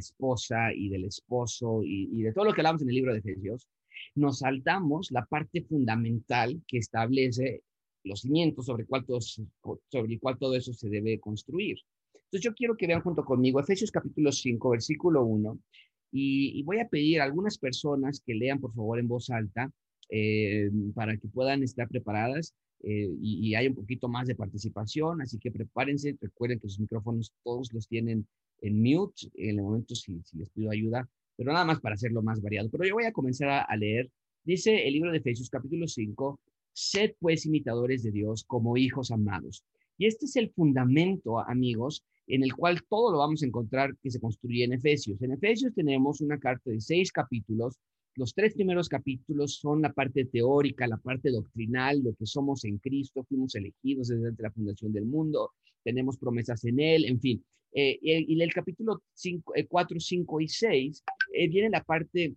esposa y del esposo y, de todo lo que hablamos en el libro de Efesios, nos saltamos la parte fundamental que establece los cimientos sobre, cuál todo, sobre el cual todo eso se debe construir. Entonces yo quiero que vean junto conmigo Efesios capítulo 5, versículo 1, y, voy a pedir a algunas personas que lean por favor en voz alta eh, para que puedan estar preparadas eh, y, hay un poquito más de participación, así que prepárense, recuerden que sus micrófonos todos los tienen en mute en el momento si, si les pido ayuda, pero nada más para hacerlo más variado. Pero yo voy a comenzar a, leer, dice el libro de Efesios capítulo 5, sed pues imitadores de Dios como hijos amados. Y este es el fundamento, amigos, en el cual todo lo vamos a encontrar que se construye en Efesios. En Efesios tenemos una carta de seis capítulos los tres primeros capítulos son la parte teórica, la parte doctrinal, lo que somos en Cristo, fuimos elegidos desde la fundación del mundo, tenemos promesas en Él, en fin. Eh, y el capítulo 4, 5 eh, y 6 eh, viene la parte,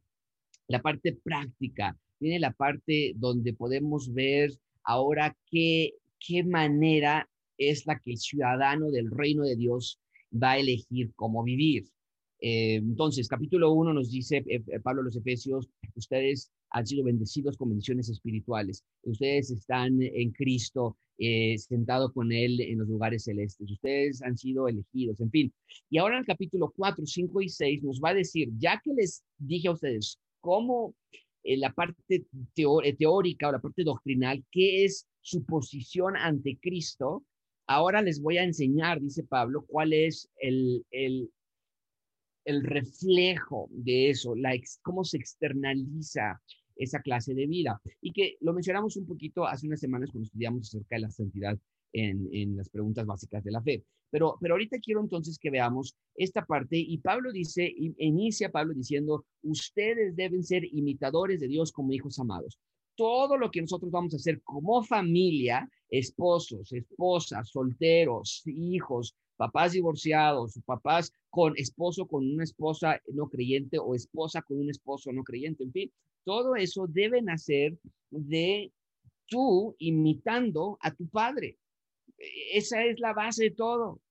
la parte práctica, viene la parte donde podemos ver ahora qué, qué manera es la que el ciudadano del reino de Dios va a elegir cómo vivir. Eh, entonces, capítulo 1 nos dice eh, eh, Pablo a los Efesios, ustedes han sido bendecidos con bendiciones espirituales, ustedes están en Cristo, sentado con Él en los lugares celestes, ustedes han sido elegidos, en fin. Y ahora en el capítulo 4, 5 y 6 nos va a decir, ya que les dije a ustedes cómo la parte teórica o la parte doctrinal, qué es su posición ante Cristo, ahora les voy a enseñar, dice Pablo, cuál es el, el, el reflejo de eso, la cómo se externaliza esa clase de vida. Y que lo mencionamos un poquito hace unas semanas cuando estudiamos acerca de la santidad en, en, las preguntas básicas de la fe. Pero, pero ahorita quiero entonces que veamos esta parte y Pablo dice, inicia Pablo diciendo, ustedes deben ser imitadores de Dios como hijos amados. Todo lo que nosotros vamos a hacer como familia, esposos, esposas, solteros, hijos, papás divorciados, papás con esposo con una esposa no creyente o esposa con un esposo no creyente, en fin, todo eso debe nacer de tú imitando a tu padre. Esa es la base de todo.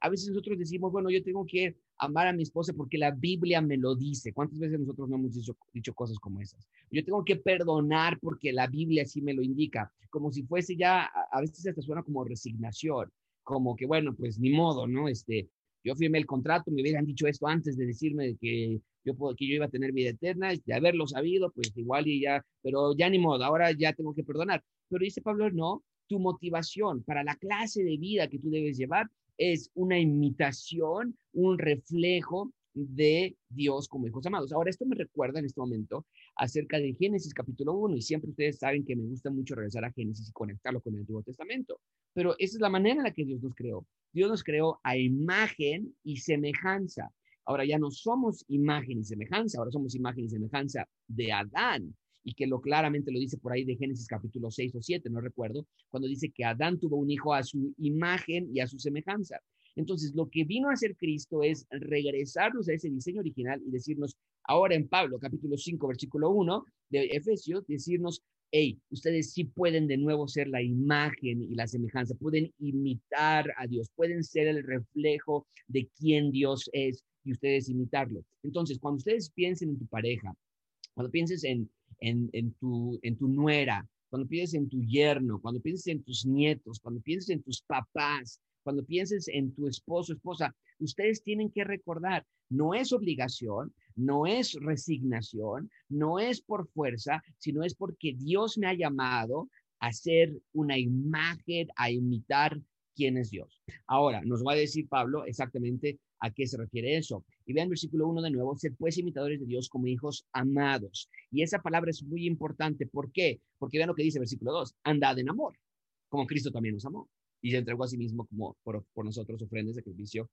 A veces nosotros decimos, bueno, yo tengo que amar a mi esposa porque la Biblia me lo dice. ¿Cuántas veces nosotros no hemos dicho, dicho, cosas como esas? Yo tengo que perdonar porque la Biblia sí me lo indica, como si fuese ya, a veces hasta suena como resignación como que, bueno, pues ni modo, ¿no? Este, yo firmé el contrato, me hubieran dicho esto antes de decirme que yo, que yo iba a tener vida eterna, de haberlo sabido, pues igual y ya, pero ya ni modo, ahora ya tengo que perdonar. Pero dice Pablo, no, tu motivación para la clase de vida que tú debes llevar es una imitación, un reflejo de Dios como hijos amados. Ahora, esto me recuerda en este momento acerca de Génesis capítulo 1 y siempre ustedes saben que me gusta mucho regresar a Génesis y conectarlo con el Antiguo Testamento, pero esa es la manera en la que Dios nos creó. Dios nos creó a imagen y semejanza. Ahora ya no somos imagen y semejanza, ahora somos imagen y semejanza de Adán y que lo claramente lo dice por ahí de Génesis capítulo 6 o 7, no recuerdo, cuando dice que Adán tuvo un hijo a su imagen y a su semejanza. Entonces, lo que vino a hacer Cristo es regresarnos a ese diseño original y decirnos, ahora en Pablo, capítulo 5, versículo 1 de Efesios, decirnos, hey, ustedes sí pueden de nuevo ser la imagen y la semejanza, pueden imitar a Dios, pueden ser el reflejo de quién Dios es y ustedes imitarlo. Entonces, cuando ustedes piensen en tu pareja, cuando pienses en, en, en, tu, en tu nuera, cuando pienses en tu yerno, cuando pienses en tus nietos, cuando pienses en tus papás, cuando pienses en tu esposo, esposa, ustedes tienen que recordar, no es obligación, no es resignación, no es por fuerza, sino es porque Dios me ha llamado a ser una imagen, a imitar quién es Dios. Ahora, nos va a decir Pablo exactamente a qué se refiere eso. Y vean versículo 1 de nuevo, ser pues imitadores de Dios como hijos amados. Y esa palabra es muy importante. ¿Por qué? Porque vean lo que dice versículo 2, andad en amor, como Cristo también nos amó y se entregó a sí mismo como por, nosotros ofrenda sacrificio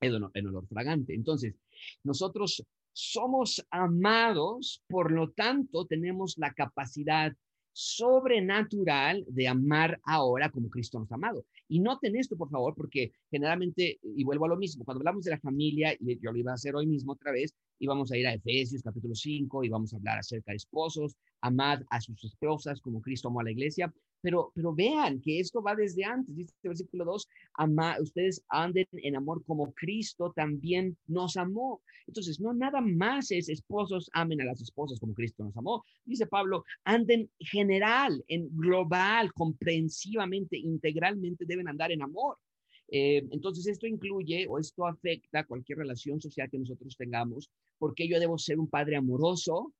en olor, en olor fragante. Entonces, nosotros somos amados, por lo tanto, tenemos la capacidad sobrenatural de amar ahora como Cristo nos ha amado. Y noten esto, por favor, porque generalmente, y vuelvo a lo mismo, cuando hablamos de la familia, y yo lo iba a hacer hoy mismo otra vez, íbamos a ir a Efesios capítulo 5 y vamos a hablar acerca de esposos, amad a sus esposas como Cristo amó a la iglesia, pero, pero vean que esto va desde antes, dice el versículo 2, ama, ustedes anden en amor como Cristo también nos amó. Entonces, no nada más es esposos amen a las esposas como Cristo nos amó. Dice Pablo, anden general, en global, comprensivamente, integralmente deben andar en amor. Eh, entonces, esto incluye o esto afecta cualquier relación social que nosotros tengamos, porque yo debo ser un padre amoroso,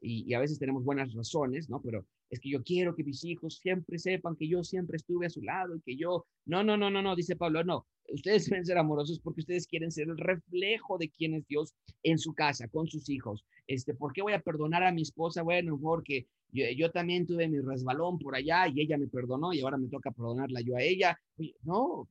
y, a veces tenemos buenas razones, ¿no? Pero es que yo quiero que mis hijos siempre sepan que yo siempre estuve a su lado y que yo, no, no, no, no, no, dice Pablo, no, ustedes deben ser amorosos porque ustedes quieren ser el reflejo de quién es Dios en su casa, con sus hijos. Este, ¿Por qué voy a perdonar a mi esposa? Bueno, porque yo, yo también tuve mi resbalón por allá y ella me perdonó y ahora me toca perdonarla yo a ella. No,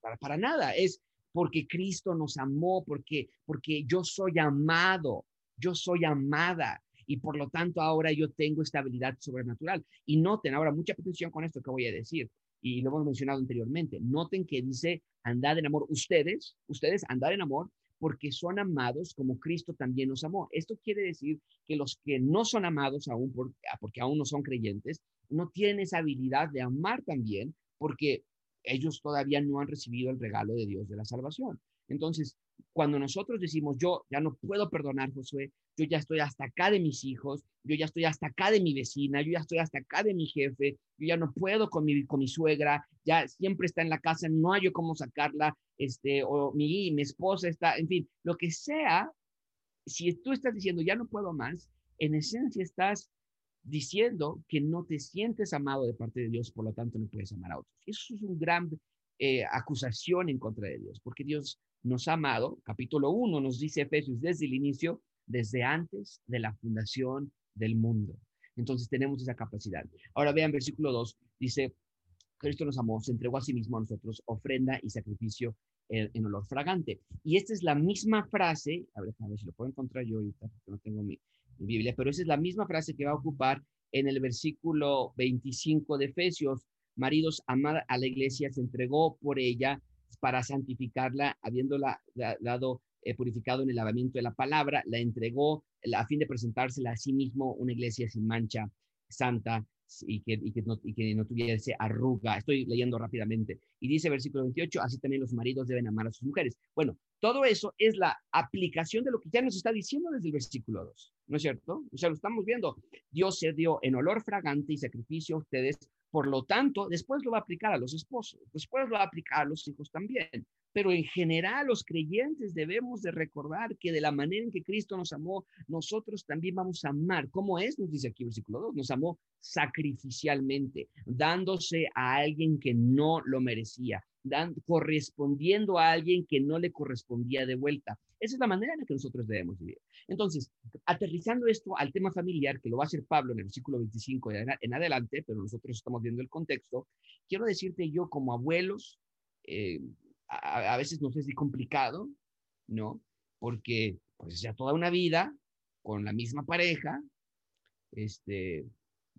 para, para nada, es porque Cristo nos amó, porque, porque yo soy amado, yo soy amada y por lo tanto ahora yo tengo esta habilidad sobrenatural. Y noten ahora mucha atención con esto que voy a decir, y lo hemos mencionado anteriormente. Noten que dice, andad en amor, ustedes, ustedes andad en amor porque son amados como Cristo también nos amó. Esto quiere decir que los que no son amados aún, ah, porque aún no son creyentes, no tienen esa habilidad de amar también porque ellos todavía no han recibido el regalo de Dios de la salvación. Entonces, cuando nosotros decimos, yo ya no puedo perdonar, Josué, yo ya estoy hasta acá de mis hijos, yo ya estoy hasta acá de mi vecina, yo ya estoy hasta acá de mi jefe, yo ya no puedo con mi, con mi suegra, ya siempre está en la casa, no hay yo cómo sacarla, este, o mi, mi esposa está, en fin, lo que sea, si tú estás diciendo, ya no puedo más, en esencia estás diciendo que no te sientes amado de parte de Dios, por lo tanto no puedes amar a otros. Eso es un gran eh, acusación en contra de Dios, porque Dios nos ha amado, capítulo 1 nos dice Efesios desde el inicio, desde antes de la fundación del mundo. Entonces tenemos esa capacidad. Ahora vean versículo 2, dice, Cristo nos amó, se entregó a sí mismo a nosotros, ofrenda y sacrificio en, olor fragante. Y esta es la misma frase, a ver, si lo puedo encontrar yo ahorita, porque no tengo mi, mi Biblia, pero esa es la misma frase que va a ocupar en el versículo 25 de Efesios. Maridos, amad a la iglesia, se entregó por ella para santificarla, habiéndola dado eh, purificado en el lavamiento de la palabra, la entregó a fin de presentársela a sí mismo una iglesia sin mancha, santa y que, no, y que no tuviese arruga. Estoy leyendo rápidamente. Y dice versículo 28, así también los maridos deben amar a sus mujeres. Bueno, todo eso es la aplicación de lo que ya nos está diciendo desde el versículo 2, ¿no es cierto? O sea, lo estamos viendo. Dios se dio en olor fragante y sacrificio a ustedes por lo tanto, después lo va a aplicar a los esposos, después lo va a aplicar a los hijos también. Pero en general los creyentes debemos de recordar que de la manera en que Cristo nos amó, nosotros también vamos a amar. ¿Cómo es? Nos dice aquí el versículo 2, nos amó sacrificialmente, dándose a alguien que no lo merecía, correspondiendo a alguien que no le correspondía de vuelta. Esa es la manera en la que nosotros debemos vivir. Entonces, aterrizando esto al tema familiar, que lo va a hacer Pablo en el versículo 25 en adelante, pero nosotros estamos viendo el contexto, quiero decirte yo como abuelos, eh, a, veces no sé si complicado, ¿no? Porque pues ya toda una vida con la misma pareja, este,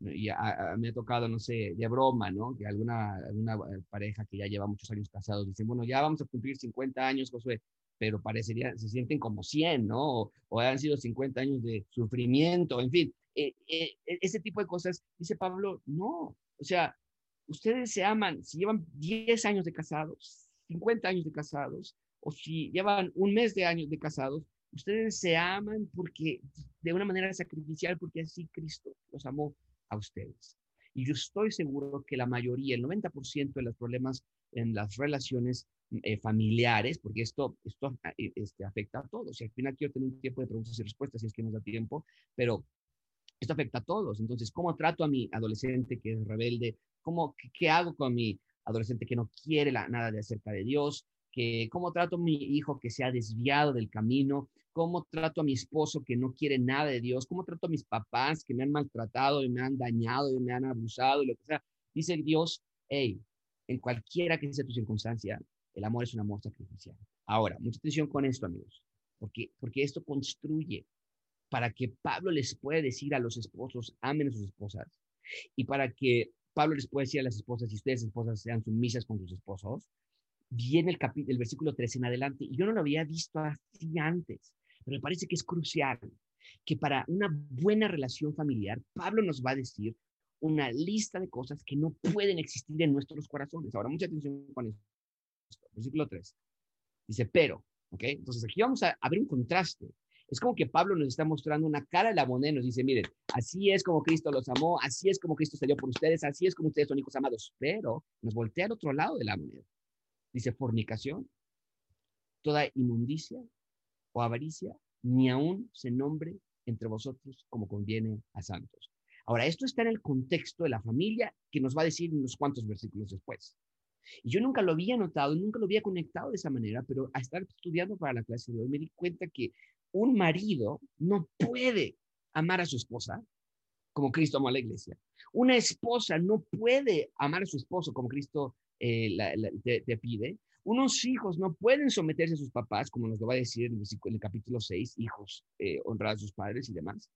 y me ha tocado, no sé, de broma, ¿no? Que alguna, alguna pareja que ya lleva muchos años casados dicen, bueno, ya vamos a cumplir 50 años, Josué, pero parecería, se sienten como 100, ¿no? O, han sido 50 años de sufrimiento, en fin, eh, eh, e, ese tipo de cosas. Dice Pablo, no, o sea, ustedes se aman, si llevan 10 años de casados, 50 años de casados, o si llevan un mes de años de casados, ustedes se aman porque de una manera sacrificial, porque así Cristo los amó a ustedes. Y yo estoy seguro que la mayoría, el 90% de los problemas en las relaciones eh, familiares, porque esto, esto ah, eh, este, afecta a todos. Y al final quiero tener un tiempo de preguntas y respuestas si es que nos da tiempo, pero esto afecta a todos. Entonces, ¿cómo trato a mi adolescente que es rebelde? ¿Cómo, qué, hago con mi adolescente que no quiere la, nada de acerca de Dios? Que, ¿Cómo trato a mi hijo que se ha desviado del camino? ¿Cómo trato a mi esposo que no quiere nada de Dios? ¿Cómo trato a mis papás que me han maltratado y me han dañado y me han abusado y lo que sea? Dice Dios, hey, en cualquiera que sea tu circunstancia, el amor es un amor sacrificial. Ahora, mucha atención con esto, amigos, porque, porque esto construye para que Pablo les pueda decir a los esposos, amen a sus esposas, y para que Pablo les pueda decir a las esposas, si ustedes esposas sean sumisas con sus esposos, viene el, capítulo, el versículo 3 en adelante, y yo no lo había visto así antes, pero me parece que es crucial que para una buena relación familiar, Pablo nos va a decir una lista de cosas que no pueden existir en nuestros corazones. Ahora, mucha atención con esto. Versículo 3. Dice, pero, ¿ok? Entonces aquí vamos a, a ver un contraste. Es como que Pablo nos está mostrando una cara de la moneda y nos dice, miren, así es como Cristo los amó, así es como Cristo salió por ustedes, así es como ustedes son hijos amados. Pero nos voltea al otro lado de la moneda. Dice, fornicación, toda inmundicia o avaricia, ni aún se nombre entre vosotros como conviene a santos. Ahora, esto está en el contexto de la familia que nos va a decir unos cuantos versículos después. Y yo nunca lo había notado, nunca lo había conectado de esa manera, pero a estar estudiando para la clase de hoy me di cuenta que un marido no puede amar a su esposa como Cristo amó a la iglesia. Una esposa no puede amar a su esposo como Cristo eh, te, pide. Unos hijos no pueden someterse a sus papás, como nos lo va a decir en el, capítulo 6, hijos eh, honrar a sus padres y demás.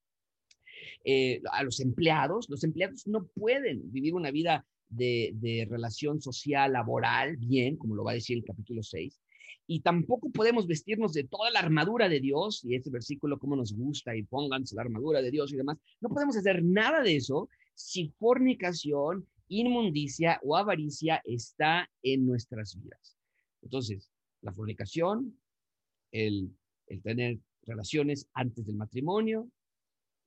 Eh, a los empleados, los empleados no pueden vivir una vida de, de, relación social, laboral, bien, como lo va a decir el capítulo 6 y tampoco podemos vestirnos de toda la armadura de Dios, y este versículo como nos gusta, y pónganse la armadura de Dios y demás, no podemos hacer nada de eso si fornicación, inmundicia o avaricia está en nuestras vidas. Entonces, la fornicación, el, el tener relaciones antes del matrimonio,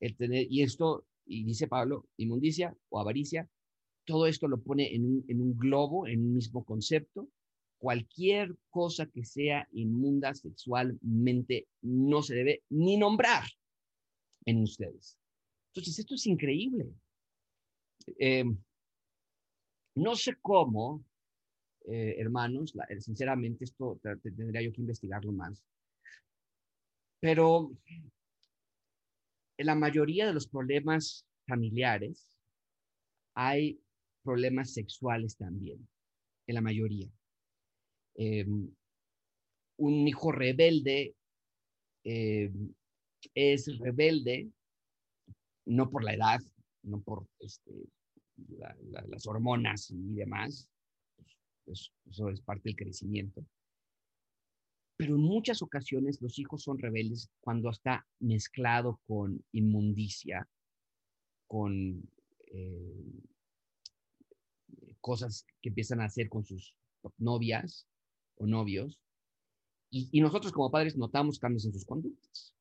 el tener, y esto, y dice Pablo, inmundicia o avaricia, todo esto lo pone en un, en un globo, en un mismo concepto, cualquier cosa que sea inmunda sexualmente no se debe ni nombrar en ustedes. Entonces, esto es increíble. Eh, no sé cómo, eh, hermanos, sinceramente esto tendría yo que investigarlo más, pero en la mayoría de los problemas familiares hay problemas sexuales también, en la mayoría. Em, un hijo rebelde em, es rebelde no por la edad, no por este, las hormonas y demás, pues, eso es parte del crecimiento. Pero en muchas ocasiones los hijos son rebeldes cuando está mezclado con inmundicia, con eh, cosas que empiezan a hacer con sus novias, o novios, y, nosotros como padres notamos cambios en sus conductas,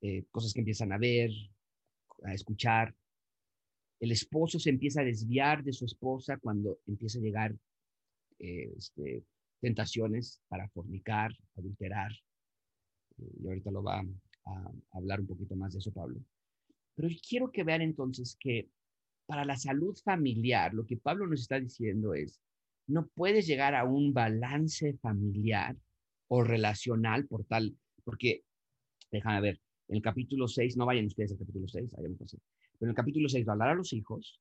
eh, cosas que empiezan a ver, a escuchar. El esposo se empieza a desviar de su esposa cuando empieza a llegar eh, este, tentaciones para fornicar, adulterar. Eh, y ahorita lo va a hablar un poquito más de eso Pablo. Pero quiero que vean entonces que para la salud familiar, lo que Pablo nos está diciendo es, no puedes llegar a un balance familiar o relacional por tal, porque, déjame ver, en el capítulo 6, no vayan ustedes al capítulo 6, pero en el capítulo 6 va a hablar a los hijos,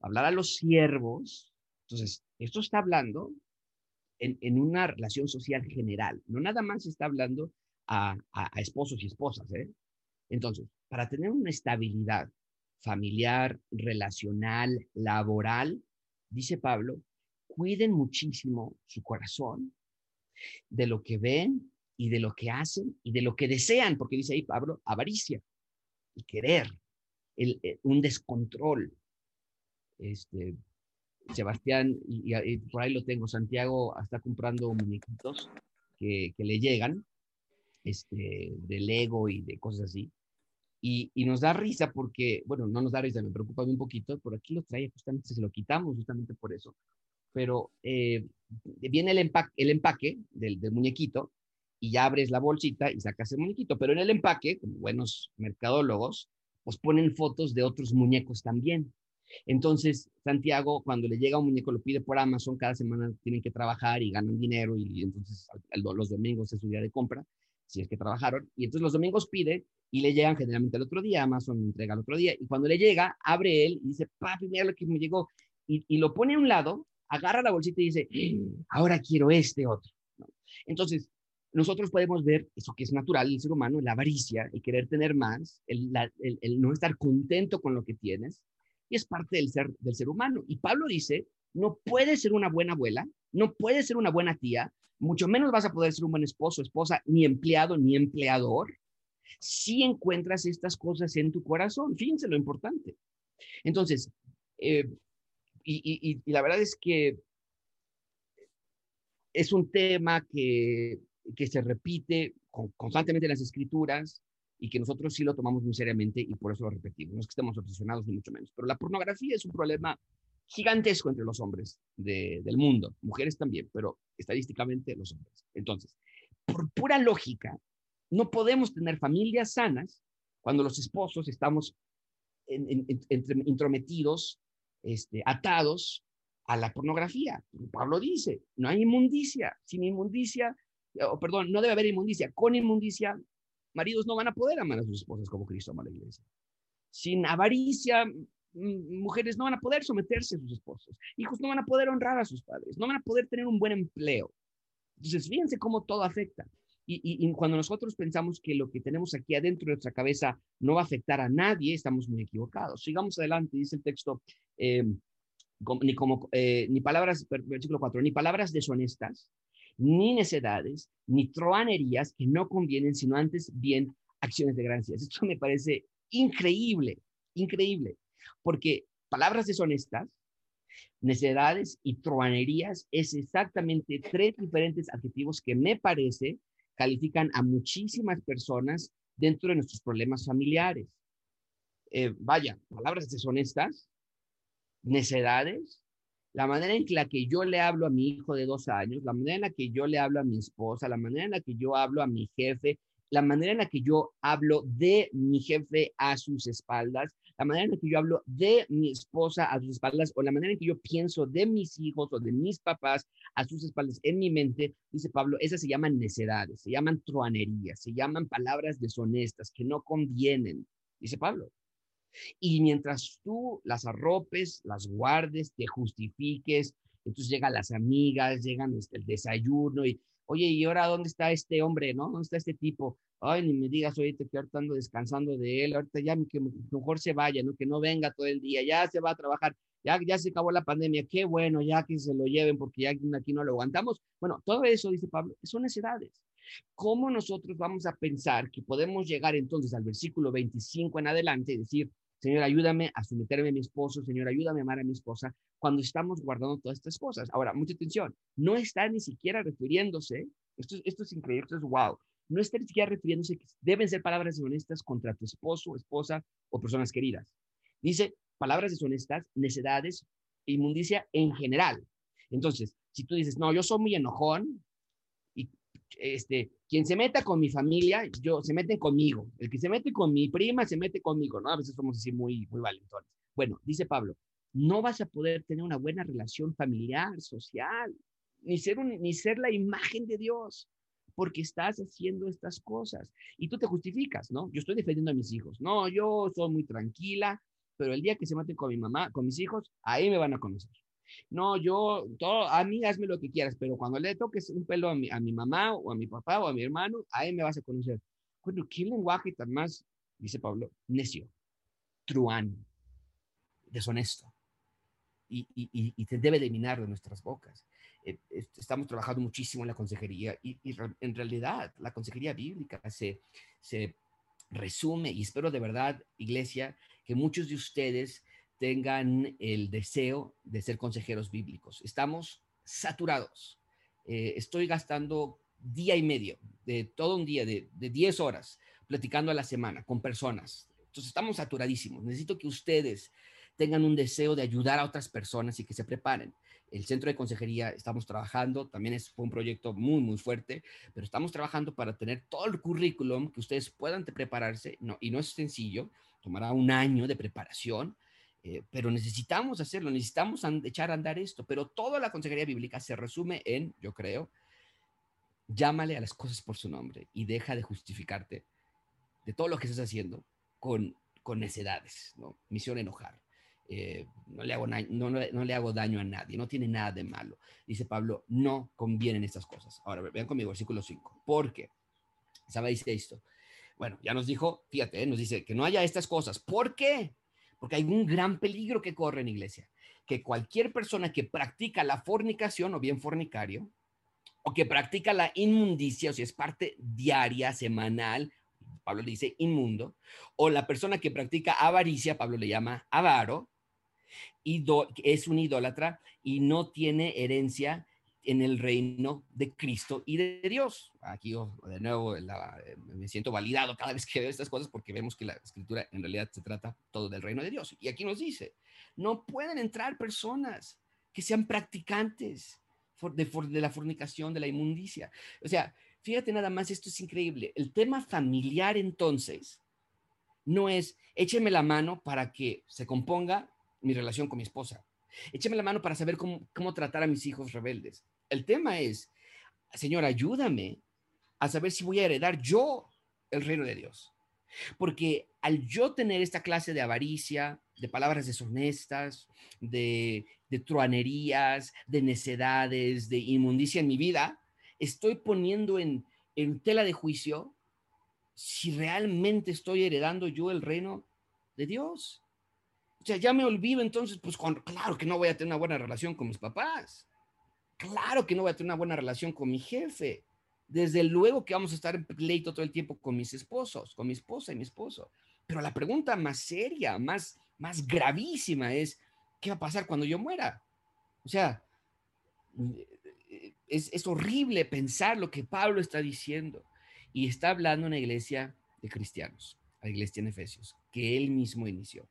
hablar a los siervos, entonces, esto está hablando en, una relación social general, no nada más está hablando a, a esposos y esposas, ¿eh? Entonces, para tener una estabilidad familiar, relacional, laboral, dice Pablo, cuiden muchísimo su corazón de lo que ven y de lo que hacen y de lo que desean, porque dice ahí Pablo, avaricia, y querer, el, eh, un descontrol. Este, Sebastián, y, por ahí lo tengo, Santiago está comprando muñequitos que, le llegan, este, del ego y de cosas así. Y, y, nos da risa porque, bueno, no nos da risa, me preocupa un poquito, por aquí lo trae, justamente se lo quitamos justamente por eso, pero eh, viene el empaque, el empaque del, muñequito y ya abres la bolsita y sacas el muñequito, pero en el empaque, como buenos mercadólogos, pues ponen fotos de otros muñecos también. Entonces, Santiago, cuando le llega un muñeco, lo pide por Amazon, cada semana tienen que trabajar y ganan dinero y, entonces los domingos es su día de compra, si es que trabajaron, y entonces los domingos pide y le llegan generalmente el otro día, Amazon entrega el otro día, y cuando le llega, abre él y dice, papi, mira lo que me llegó, y, lo pone a un lado agarra la bolsita y dice, ahora quiero este otro. Entonces, nosotros podemos ver eso que es natural el ser humano, la avaricia, y querer tener más, el, no estar contento con lo que tienes, y es parte del ser, del ser humano. Y Pablo dice, no puedes ser una buena abuela, no puedes ser una buena tía, mucho menos vas a poder ser un buen esposo, esposa, ni empleado, ni empleador, si encuentras estas cosas en tu corazón. Fíjense lo importante. Entonces, eh, y, la verdad es que es un tema que, que se repite constantemente en las escrituras y que nosotros sí lo tomamos muy seriamente y por eso lo repetimos. No es que estemos obsesionados ni mucho menos, pero la pornografía es un problema gigantesco entre los hombres del mundo, mujeres también, pero estadísticamente los hombres. Entonces, por pura lógica, no podemos tener familias sanas cuando los esposos estamos intrometidos, este, atados a la pornografía. Pablo dice, no hay inmundicia, sin inmundicia, o perdón, no debe haber inmundicia, con inmundicia, maridos no van a poder amar a sus esposas como Cristo ama a la iglesia. Sin avaricia, mujeres no van a poder someterse a sus esposos, hijos no van a poder honrar a sus padres, no van a poder tener un buen empleo. Entonces, fíjense cómo todo afecta. Y, cuando nosotros pensamos que lo que tenemos aquí adentro de nuestra cabeza no va a afectar a nadie, estamos muy equivocados. Sigamos adelante, dice el texto, eh, ni, eh, ni palabras, versículo 4, ni palabras deshonestas, ni necedades, ni troanerías que no convienen, sino antes bien acciones de gracias. Esto me parece increíble, increíble, porque palabras deshonestas, necedades y troanerías es exactamente tres diferentes adjetivos que me parece califican a muchísimas personas dentro de nuestros problemas familiares. Eh, vaya, palabras deshonestas, necedades, la manera en la que yo le hablo a mi hijo de dos años, la manera en la que yo le hablo a mi esposa, la manera en la que yo hablo a mi jefe, la manera en la que yo hablo de mi jefe a sus espaldas, la manera en la que yo hablo de mi esposa a sus espaldas o la manera en que yo pienso de mis hijos o de mis papás a sus espaldas en mi mente, dice Pablo, esas se llaman necedades, se llaman truanerías, se llaman palabras deshonestas que no convienen, dice Pablo. Y mientras tú las arropes, las guardes, te justifiques, entonces llegan las amigas, llegan este, el desayuno y, oye, ¿y ahora dónde está este hombre, no? ¿Dónde está este tipo? ay, ni me digas, ahorita que ahorita ando descansando de él, ahorita ya que mejor se vaya, ¿no? Que no venga todo el día, ya se va a trabajar, ya, ya se acabó la pandemia, qué bueno, ya que se lo lleven porque ya aquí no lo aguantamos. Bueno, todo eso, dice Pablo, son necesidades. ¿Cómo nosotros vamos a pensar que podemos llegar entonces al versículo 25 en adelante y decir, Señor, ayúdame a someterme a mi esposo, Señor, ayúdame a amar a mi esposa, cuando estamos guardando todas estas cosas? Ahora, mucha atención, no está ni siquiera refiriéndose, esto, esto es increíble, esto es wow, no está ni siquiera refiriéndose que deben ser palabras deshonestas contra tu esposo, esposa o personas queridas. Dice palabras deshonestas, necedades, inmundicia en general. Entonces, si tú dices, no, yo soy muy enojón, este, quien se meta con mi familia, yo, se meten conmigo. El que se mete con mi prima, se mete conmigo, ¿no? A veces somos así muy, muy valentones. Bueno, dice Pablo, no vas a poder tener una buena relación familiar, social, ni ser, ni ser la imagen de Dios porque estás haciendo estas cosas. Y tú te justificas, ¿no? Yo estoy defendiendo a mis hijos. No, yo soy muy tranquila, pero el día que se maten con mi mamá, con mis hijos, ahí me van a conocer. No, yo, todo, a mí hazme lo que quieras, pero cuando le toques un pelo a mi, a mi mamá o a mi papá o a mi hermano, ahí me vas a conocer. Bueno, ¿qué lenguaje tan más, dice Pablo, necio, truán, deshonesto? Y, y, y, se debe eliminar de nuestras bocas. Eh, estamos trabajando muchísimo en la consejería y, en realidad la consejería bíblica se, se resume y espero de verdad, iglesia, que muchos de ustedes tengan el deseo de ser consejeros bíblicos. Estamos saturados. Eh, estoy gastando día y medio, de todo un día, de, de 10 horas, platicando a la semana con personas. Entonces estamos saturadísimos. Necesito que ustedes tengan un deseo de ayudar a otras personas y que se preparen el centro de consejería estamos trabajando, también es, fue un proyecto muy, muy fuerte, pero estamos trabajando para tener todo el currículum que ustedes puedan prepararse, no, y no es sencillo, tomará un año de preparación, eh, pero necesitamos hacerlo, necesitamos echar a andar esto, pero toda la consejería bíblica se resume en, yo creo, llámale a las cosas por su nombre y deja de justificarte de todo lo que estás haciendo con, con necedades, ¿no? Misión enojar. Eh, no, le hago, no, no, le hago daño a nadie, no tiene nada de malo. Dice Pablo, no convienen estas cosas. Ahora, vean conmigo, versículo 5. ¿Por qué? ¿Sabéis esto? Bueno, ya nos dijo, fíjate, nos dice que no haya estas cosas. ¿Por qué? Porque hay un gran peligro que corre en iglesia. Que cualquier persona que practica la fornicación o bien fornicario, o que practica la inmundicia, o si es parte diaria, semanal, Pablo le dice inmundo, o la persona que practica avaricia, Pablo le llama avaro, es un idólatra y no tiene herencia en el reino de Cristo y de Dios. Aquí de nuevo eh, me siento validado cada vez que veo estas cosas porque vemos que la escritura en realidad se trata todo del reino de Dios. Y aquí nos dice, no pueden entrar personas que sean practicantes de, de la fornicación, de la inmundicia. O sea, fíjate nada más, esto es increíble. El tema familiar entonces no es écheme la mano para que se componga mi relación con mi esposa. Écheme la mano para saber cómo, cómo tratar a mis hijos rebeldes. El tema es, Señor, ayúdame a saber si voy a heredar yo el reino de Dios. Porque al yo tener esta clase de avaricia, de palabras deshonestas, de, de truanerías, de necedades, de inmundicia en mi vida, estoy poniendo en, en tela de juicio si realmente estoy heredando yo el reino de Dios. O sea, ya me olvido entonces, pues claro que no voy a tener una buena relación con mis papás. Claro que no voy a tener una buena relación con mi jefe. Desde luego que vamos a estar en pleito todo el tiempo con mis esposos, con mi esposa y mi esposo. Pero la pregunta más seria, más, más gravísima es, ¿qué va a pasar cuando yo muera? O sea, es, es horrible pensar lo que Pablo está diciendo. Y está hablando una iglesia de cristianos, la iglesia en Efesios, que él mismo inició.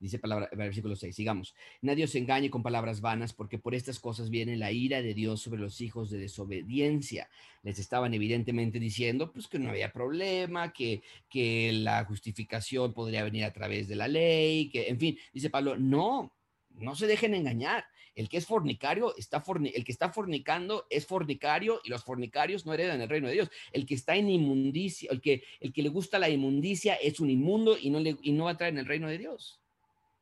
Dice palabra, versículo 6, sigamos. Nadie os engañe con palabras vanas, porque por estas cosas viene la ira de Dios sobre los hijos de desobediencia. Les estaban evidentemente diciendo pues que no había problema, que, que la justificación podría venir a través de la ley, que en fin, dice Pablo, no, no se dejen engañar. El que es fornicario, está el que está fornicando es fornicario y los fornicarios no heredan el reino de Dios. El que está en inmundicia, el que, el que le gusta la inmundicia es un inmundo y no, le, y no va a traer en el reino de Dios.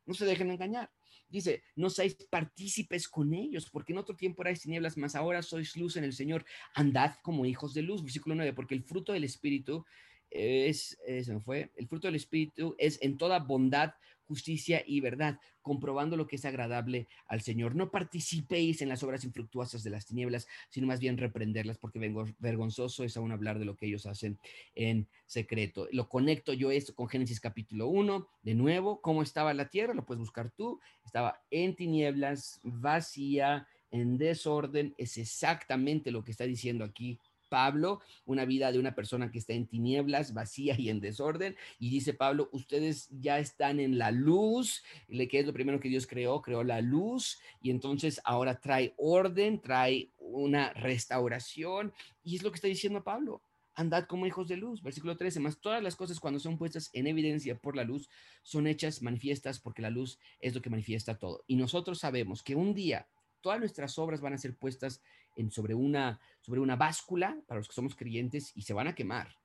No se dejen engañar. Dice, no seáis partícipes con ellos, porque en otro tiempo erais tinieblas, mas ahora sois luz en el Señor. Andad como hijos de luz. Versículo 9, porque el fruto del Espíritu es, eh, se me fue, el fruto del Espíritu es en toda bondad, justicia y verdad, comprobando lo que es agradable al Señor. No participéis en las obras infructuosas de las tinieblas, sino más bien reprenderlas, porque vengo, vergonzoso es aún hablar de lo que ellos hacen en secreto. Lo conecto yo esto con Génesis capítulo 1, de nuevo, cómo estaba la tierra, lo puedes buscar tú, estaba en tinieblas, vacía, en desorden, es exactamente lo que está diciendo aquí Pablo, una vida de una persona que está en tinieblas, vacía y en desorden. Y dice Pablo, ustedes ya están en la luz, que es lo primero que Dios creó, creó la luz y entonces ahora trae orden, trae una restauración. Y es lo que está diciendo Pablo. Andad como hijos de luz. Versículo 13. Más todas las cosas cuando son puestas en evidencia por la luz son hechas manifiestas porque la luz es lo que manifiesta todo. Y nosotros sabemos que un día todas nuestras obras van a ser puestas en, sobre, una, sobre una báscula para los que somos creyentes y se van a quemar.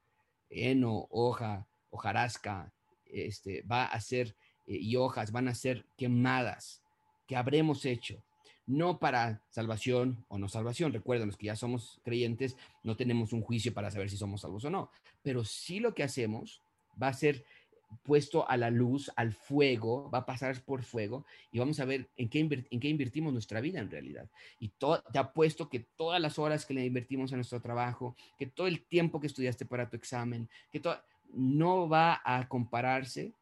Heno, hoja, hojarasca, este, va a ser, eh, y hojas van a ser quemadas, que habremos hecho, no para salvación o no salvación. Recuerden, los que ya somos creyentes, no tenemos un juicio para saber si somos salvos o no, pero sí lo que hacemos va a ser puesto a la luz, al fuego, va a pasar por fuego y vamos a ver en qué, en qué invertimos nuestra vida en realidad. Y te apuesto que todas las horas que le invertimos a nuestro trabajo, que todo el tiempo que estudiaste para tu examen, que todo, no va a compararse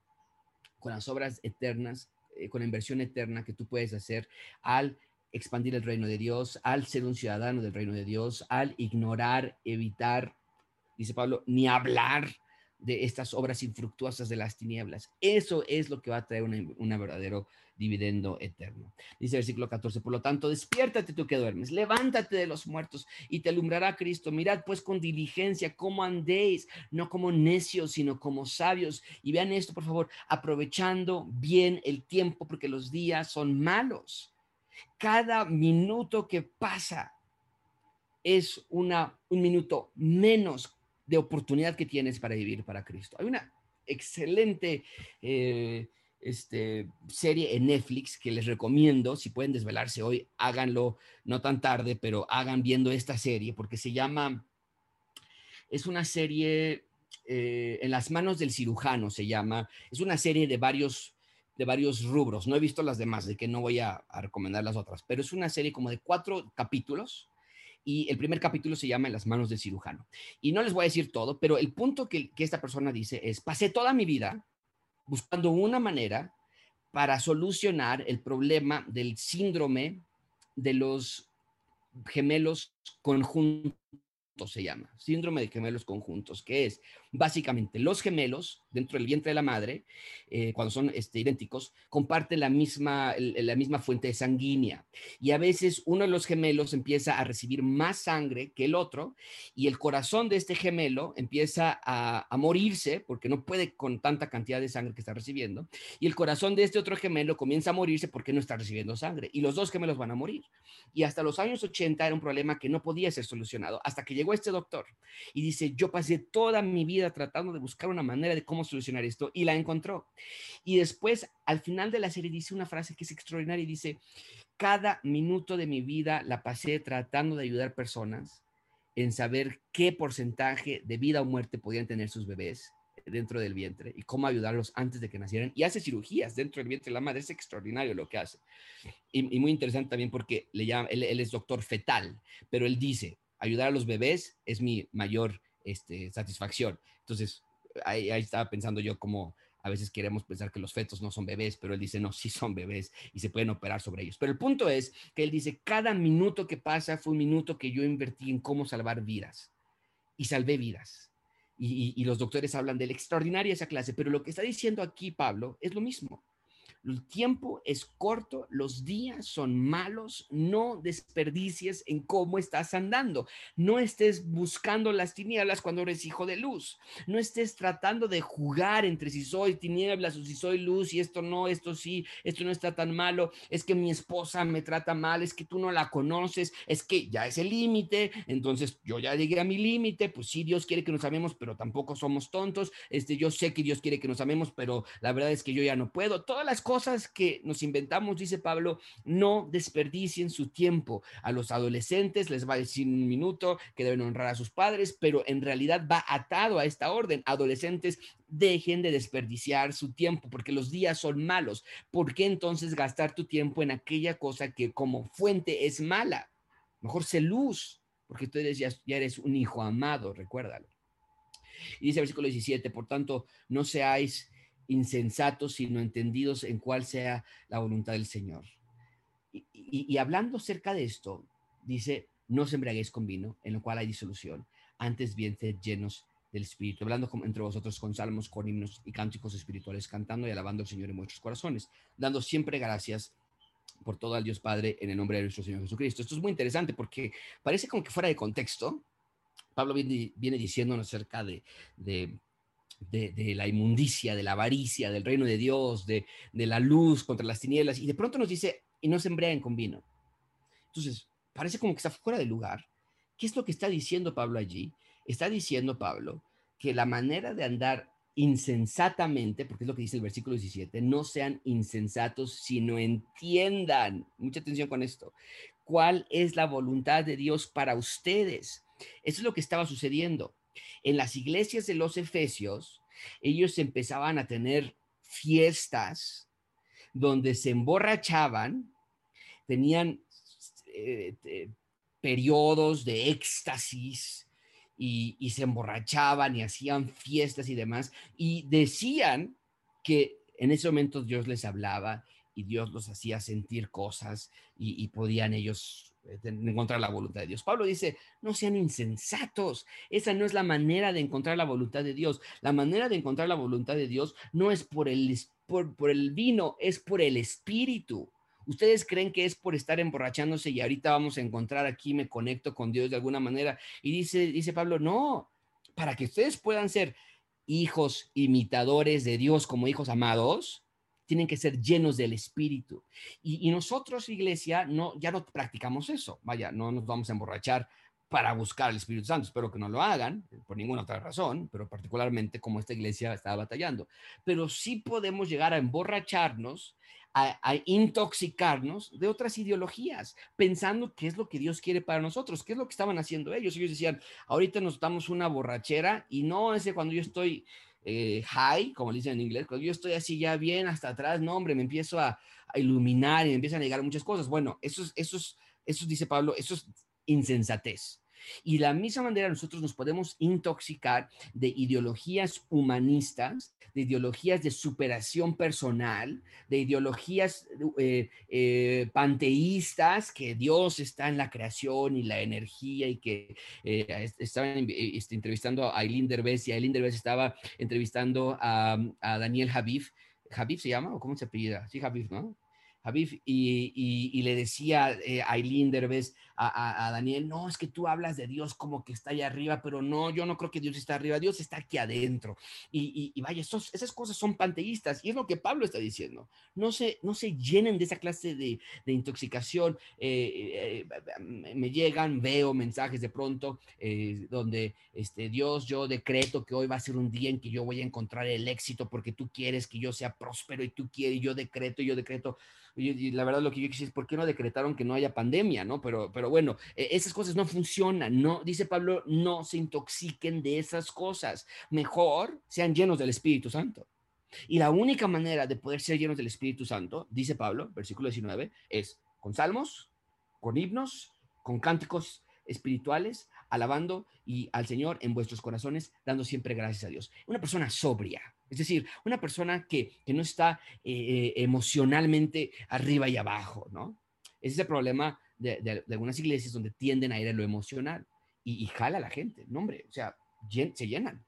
con las obras eternas, eh, con la inversión eterna que tú puedes hacer al expandir el reino de Dios, al ser un ciudadano del reino de Dios, al ignorar, evitar, dice Pablo, ni hablar de estas obras infructuosas de las tinieblas. Eso es lo que va a traer un verdadero dividendo eterno. Dice el versículo 14, por lo tanto, despiértate tú que duermes, levántate de los muertos y te alumbrará Cristo. Mirad pues con diligencia cómo andéis, no como necios, sino como sabios. Y vean esto, por favor, aprovechando bien el tiempo, porque los días son malos. Cada minuto que pasa es una, un minuto menos de oportunidad que tienes para vivir para Cristo. Hay una excelente eh, este, serie en Netflix que les recomiendo, si pueden desvelarse hoy, háganlo no tan tarde, pero hagan viendo esta serie porque se llama, es una serie eh, en las manos del cirujano, se llama, es una serie de varios de varios rubros. No he visto las demás, de que no voy a recomendar las otras, pero es una serie como de cuatro capítulos y el primer capítulo se llama En las manos del cirujano. Y no les voy a decir todo, pero el punto que, que esta persona dice es, pasé toda mi vida buscando una manera para solucionar el problema del síndrome de los gemelos conjuntos se llama, síndrome de gemelos conjuntos, que es básicamente los gemelos dentro del vientre de la madre, eh, cuando son este, idénticos, comparten la misma, la misma fuente sanguínea. Y a veces uno de los gemelos empieza a recibir más sangre que el otro y el corazón de este gemelo empieza a, a morirse porque no puede con tanta cantidad de sangre que está recibiendo. Y el corazón de este otro gemelo comienza a morirse porque no está recibiendo sangre. Y los dos gemelos van a morir. Y hasta los años 80 era un problema que no podía ser solucionado, hasta que llegó este doctor y dice, yo pasé toda mi vida tratando de buscar una manera de cómo solucionar esto y la encontró. Y después, al final de la serie, dice una frase que es extraordinaria y dice, cada minuto de mi vida la pasé tratando de ayudar personas en saber qué porcentaje de vida o muerte podían tener sus bebés dentro del vientre y cómo ayudarlos antes de que nacieran. Y hace cirugías dentro del vientre de la madre. Es extraordinario lo que hace. Y, muy interesante también porque le llama, él, es doctor fetal, pero él dice, ayudar a los bebés es mi mayor este, satisfacción. Entonces, ahí, estaba pensando yo como a veces queremos pensar que los fetos no son bebés, pero él dice, no, sí son bebés y se pueden operar sobre ellos. Pero el punto es que él dice, cada minuto que pasa fue un minuto que yo invertí en cómo salvar vidas. Y salvé vidas. Y, y los doctores hablan de la extraordinaria esa clase, pero lo que está diciendo aquí Pablo es lo mismo. El tiempo es corto, los días son malos, no desperdicies en cómo estás andando. No estés buscando las tinieblas cuando eres hijo de luz. No estés tratando de jugar entre si soy tinieblas o si soy luz y esto no, esto sí, esto no está tan malo. Es que mi esposa me trata mal, es que tú no la conoces, es que ya es el límite, entonces yo ya llegué a mi límite, pues sí, Dios quiere que nos amemos, pero tampoco somos tontos. Este, yo sé que Dios quiere que nos amemos, pero la verdad es que yo ya no puedo. Todas las cosas cosas que nos inventamos, dice Pablo, no desperdicien su tiempo. A los adolescentes les va a decir un minuto que deben honrar a sus padres, pero en realidad va atado a esta orden. Adolescentes, dejen de desperdiciar su tiempo porque los días son malos. ¿Por qué entonces gastar tu tiempo en aquella cosa que como fuente es mala? Mejor se luz, porque tú eres, ya, ya eres un hijo amado, recuérdalo. Y dice el versículo 17, por tanto, no seáis insensatos, sino entendidos en cuál sea la voluntad del Señor. Y, hablando acerca de esto, dice, no se embriaguéis con vino, en lo cual hay disolución, antes bien sed llenos del Espíritu, hablando entre vosotros con salmos, con himnos y cánticos espirituales, cantando y alabando al Señor en vuestros corazones, dando siempre gracias por todo al Dios Padre en el nombre de nuestro Señor Jesucristo. Esto es muy interesante porque parece como que fuera de contexto. Pablo viene, viene diciéndonos acerca de de, la inmundicia, de la avaricia, del reino de Dios, de, la luz contra las tinieblas, y de pronto nos dice, y no se embriaguen con vino. Entonces, parece como que está fuera de lugar. ¿Qué es lo que está diciendo Pablo allí? Está diciendo Pablo que la manera de andar insensatamente, porque es lo que dice el versículo 17, no sean insensatos, sino entiendan, mucha atención con esto, cuál es la voluntad de Dios para ustedes. Eso es lo que estaba sucediendo en las iglesias de los Efesios, ellos empezaban a tener fiestas donde se emborrachaban, tenían eh, periodos de éxtasis y, se emborrachaban y hacían fiestas y demás, y decían que en ese momento Dios les hablaba y Dios los hacía sentir cosas y, podían ellos eh, encontrar la voluntad de Dios. Pablo dice, no sean insensatos. Esa no es la manera de encontrar la voluntad de Dios. La manera de encontrar la voluntad de Dios no es por el, por, por el vino, es por el espíritu. Ustedes creen que es por estar emborrachándose y ahorita vamos a encontrar aquí, me conecto con Dios de alguna manera. Y dice, dice Pablo, no, para que ustedes puedan ser hijos imitadores de Dios como hijos amados, tienen que ser llenos del Espíritu. Y, nosotros, iglesia, no, ya no practicamos eso. Vaya, no nos vamos a emborrachar para buscar el Espíritu Santo. Espero que no lo hagan por ninguna otra razón, pero particularmente como esta iglesia está batallando. Pero sí podemos llegar a emborracharnos, a, a, intoxicarnos de otras ideologías, pensando qué es lo que Dios quiere para nosotros, qué es lo que estaban haciendo ellos. Ellos decían, ahorita nos damos una borrachera y no es cuando yo estoy eh, high, como dicen en inglés, cuando yo estoy así ya bien hasta atrás, no, hombre, me empiezo a, iluminar y me empiezan a llegar muchas cosas. Bueno, eso es, eso es, eso dice Pablo, eso es insensatez. Y de la misma manera nosotros nos podemos intoxicar de ideologías humanistas, de ideologías de superación personal, de ideologías eh, eh, panteístas, que Dios está en la creación y la energía y que eh, estaban este, entrevistando a Aileen Derbez y Aileen Derbez estaba entrevistando a, a Daniel Javif. ¿Javif se llama o cómo se apellida? Sí, Javif, ¿no? Y, le decía eh, Aileen Derbez a, Daniel, no, es que tú hablas de Dios como que está allá arriba, pero no, yo no creo que Dios está arriba, Dios está aquí adentro. Y, vaya, esas cosas son panteístas, y es lo que Pablo está diciendo. No se, no se llenen de esa clase de, intoxicación. Eh, eh, me llegan, veo mensajes de pronto donde este, Dios, yo decreto que hoy va a ser un día en que yo voy a encontrar el éxito porque tú quieres que yo sea próspero y tú quieres, y yo decreto, yo decreto y, la verdad lo que yo quisiera es, ¿por qué no decretaron que no haya pandemia, no? Pero, pero bueno, e, esas cosas no funcionan, ¿no? Dice Pablo, no se intoxiquen de esas cosas. Mejor sean llenos del Espíritu Santo. Y la única manera de poder ser llenos del Espíritu Santo, dice Pablo, versículo 19, es con salmos, con himnos, con cánticos espirituales, alabando y al Señor en vuestros corazones, dando siempre gracias a Dios. Una persona sobria, es decir, una persona que, no está eh, eh, emocionalmente arriba y abajo, ¿no? Ese es el problema de, algunas iglesias donde tienden a ir a lo emocional y, jala a la gente, ¿no, hombre? O sea, se llenan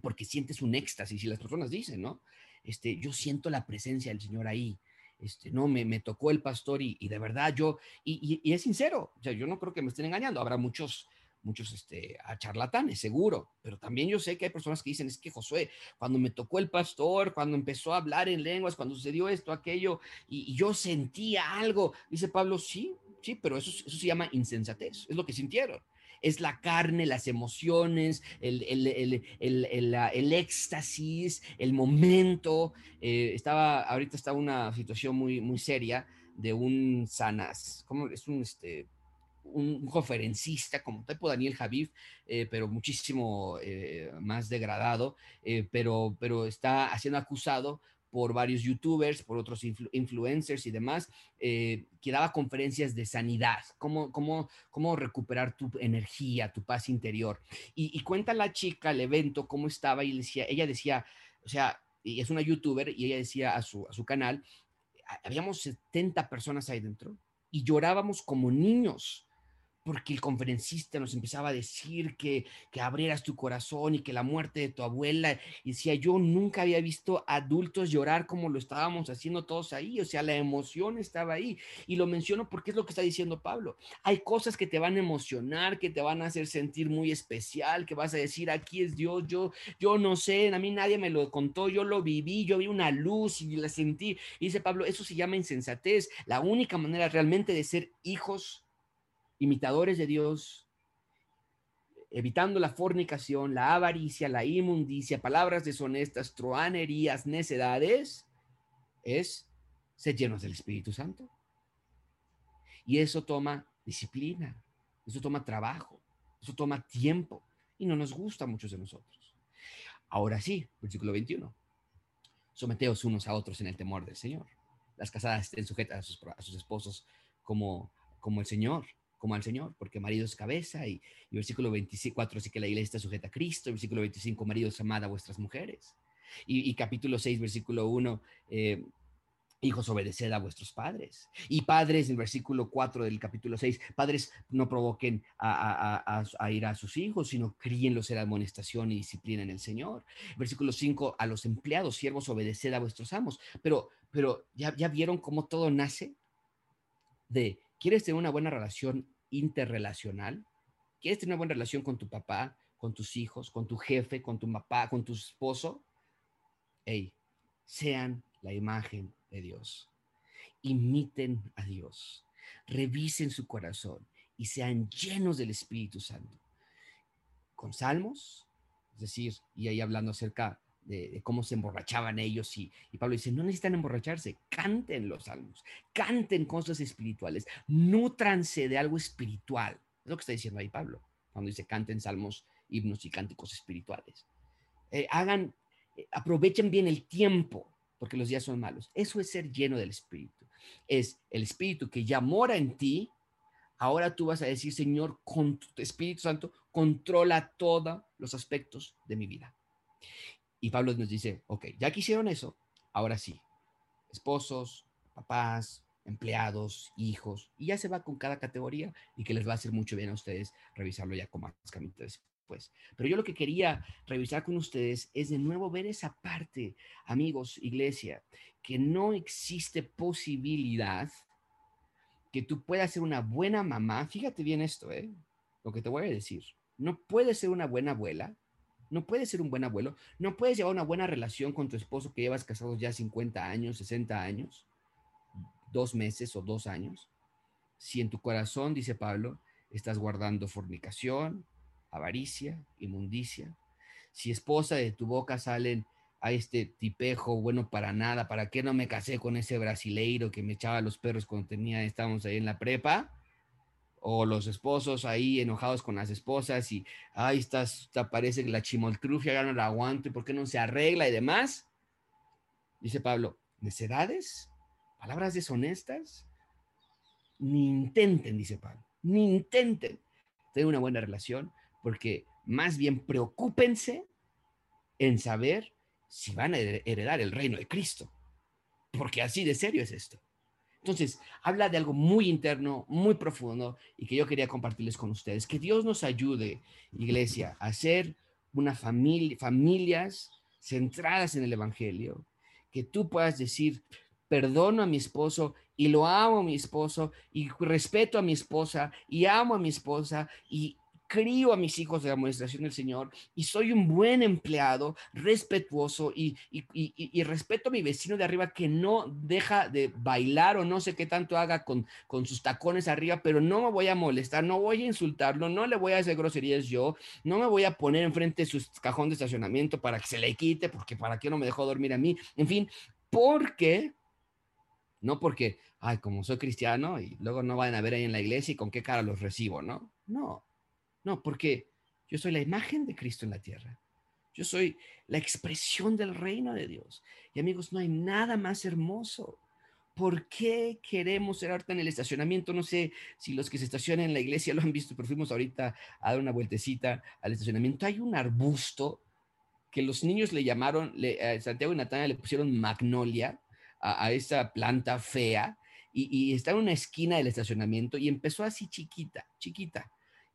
porque sientes un éxtasis y las personas dicen, ¿no? Este, yo siento la presencia del Señor ahí, este, no, me, me tocó el pastor y, de verdad yo, y, y, es sincero, o sea, yo no creo que me estén engañando, habrá muchos muchos este, a charlatanes, seguro, pero también yo sé que hay personas que dicen, es que Josué, cuando me tocó el pastor, cuando empezó a hablar en lenguas, cuando sucedió esto, aquello, y, yo sentía algo, dice Pablo, sí, sí, pero eso, eso se llama insensatez, es lo que sintieron. Es la carne, las emociones, el, el, el, el éxtasis, el momento. Eh, estaba, ahorita está una situación muy, muy seria de un sanas, ¿cómo es un, este, un, conferencista como tipo Daniel Javif, eh, pero muchísimo eh, más degradado, eh, pero, pero está haciendo acusado por varios youtubers, por otros influencers y demás, que daba conferencias de sanidad, cómo, cómo, cómo recuperar tu energía, tu paz interior. Y, cuenta la chica el evento, cómo estaba, y decía, ella decía, o sea, y es una youtuber, y ella decía a su, a su canal, habíamos 70 personas ahí dentro y llorábamos como niños porque el conferencista nos empezaba a decir que, que abrieras tu corazón y que la muerte de tu abuela, y decía, yo nunca había visto adultos llorar como lo estábamos haciendo todos ahí, o sea, la emoción estaba ahí, y lo menciono porque es lo que está diciendo Pablo, hay cosas que te van a emocionar, que te van a hacer sentir muy especial, que vas a decir, aquí es Dios, yo, yo no sé, a mí nadie me lo contó, yo lo viví, yo vi una luz y la sentí, y dice Pablo, eso se llama insensatez, la única manera realmente de ser hijos imitadores de Dios, evitando la fornicación, la avaricia, la inmundicia, palabras deshonestas, troanerías, necedades, es ser llenos del Espíritu Santo. Y eso toma disciplina, eso toma trabajo, eso toma tiempo y no nos gusta a muchos de nosotros. Ahora sí, versículo 21. Someteos unos a otros en el temor del Señor. Las casadas estén sujetas a sus, a sus esposos como, como el Señor como al Señor, porque marido es cabeza, y, versículo 24, así que la iglesia está sujeta a Cristo, versículo 25, maridos, amad a vuestras mujeres, y, capítulo 6, versículo 1, eh, hijos, obedeced a vuestros padres, y padres, en versículo 4 del capítulo 6, padres, no provoquen a, ir a sus hijos, sino críenlos en la amonestación y disciplina en el Señor. Versículo 5, a los empleados, siervos, obedeced a vuestros amos, pero, pero ¿ya, ya vieron cómo todo nace de ¿Quieres tener una buena relación interrelacional? ¿Quieres tener una buena relación con tu papá, con tus hijos, con tu jefe, con tu papá, con tu esposo? Hey, sean la imagen de Dios. Imiten a Dios. Revisen su corazón y sean llenos del Espíritu Santo. Con salmos, es decir, y ahí hablando acerca de, cómo se emborrachaban ellos. Y, Pablo dice, no necesitan emborracharse, canten los salmos, canten cosas espirituales, nutranse de algo espiritual. Es lo que está diciendo ahí Pablo, cuando dice canten salmos, himnos y cánticos espirituales. Eh, hagan, eh, aprovechen bien el tiempo, porque los días son malos. Eso es ser lleno del Espíritu. Es el Espíritu que ya mora en ti, ahora tú vas a decir, Señor, con tu Espíritu Santo, controla todos los aspectos de mi vida. Y Pablo nos dice, ok, ya que hicieron eso, ahora sí, esposos, papás, empleados, hijos, y ya se va con cada categoría y que les va a hacer mucho bien a ustedes revisarlo ya con más camita después. Pero yo lo que quería revisar con ustedes es de nuevo ver esa parte, amigos, iglesia, que no existe posibilidad que tú puedas ser una buena mamá. Fíjate bien esto, ¿eh? Lo que te voy a decir. No puedes ser una buena abuela, no puedes ser un buen abuelo, no puedes llevar una buena relación con tu esposo que llevas casados ya 50 años, 60 años, dos meses o dos años, si en tu corazón, dice Pablo, estás guardando fornicación, avaricia, inmundicia, si esposa de tu boca salen a este tipejo bueno para nada, ¿para qué no me casé con ese brasileiro que me echaba los perros cuando tenía, estábamos ahí en la prepa? O los esposos ahí enojados con las esposas y, ay, estás, te parece que la chimoltrufia ya no la aguanto y por qué no se arregla y demás. Dice Pablo, ¿necedades? palabras deshonestas, ni intenten, dice Pablo, ni intenten tener una buena relación, porque más bien preocúpense en saber si van a heredar el reino de Cristo, porque así de serio es esto. Entonces, habla de algo muy interno, muy profundo y que yo quería compartirles con ustedes. Que Dios nos ayude, iglesia, a ser una familia, familias centradas en el Evangelio. Que tú puedas decir, perdono a mi esposo y lo amo a mi esposo y respeto a mi esposa y amo a mi esposa y crío a mis hijos de la administración del Señor y soy un buen empleado, respetuoso y, respeto a mi vecino de arriba que no deja de bailar o no sé qué tanto haga con, sus tacones arriba, pero no me voy a molestar, no voy a insultarlo, no le voy a hacer groserías yo, no me voy a poner enfrente de su cajón de estacionamiento para que se le quite, porque para qué no me dejó dormir a mí, en fin, porque no porque, ay, como soy cristiano y luego no vayan a ver ahí en la iglesia y con qué cara los recibo, ¿no? No, no, porque yo soy la imagen de Cristo en la tierra. Yo soy la expresión del reino de Dios. Y amigos, no hay nada más hermoso. ¿Por qué queremos ser ahorita en el estacionamiento? No sé si los que se estacionan en la iglesia lo han visto, pero fuimos ahorita a dar una vueltecita al estacionamiento. Hay un arbusto que los niños le llamaron, Santiago y Natalia le pusieron magnolia, a, esa planta fea y, está en una esquina del estacionamiento y empezó así chiquita, chiquita.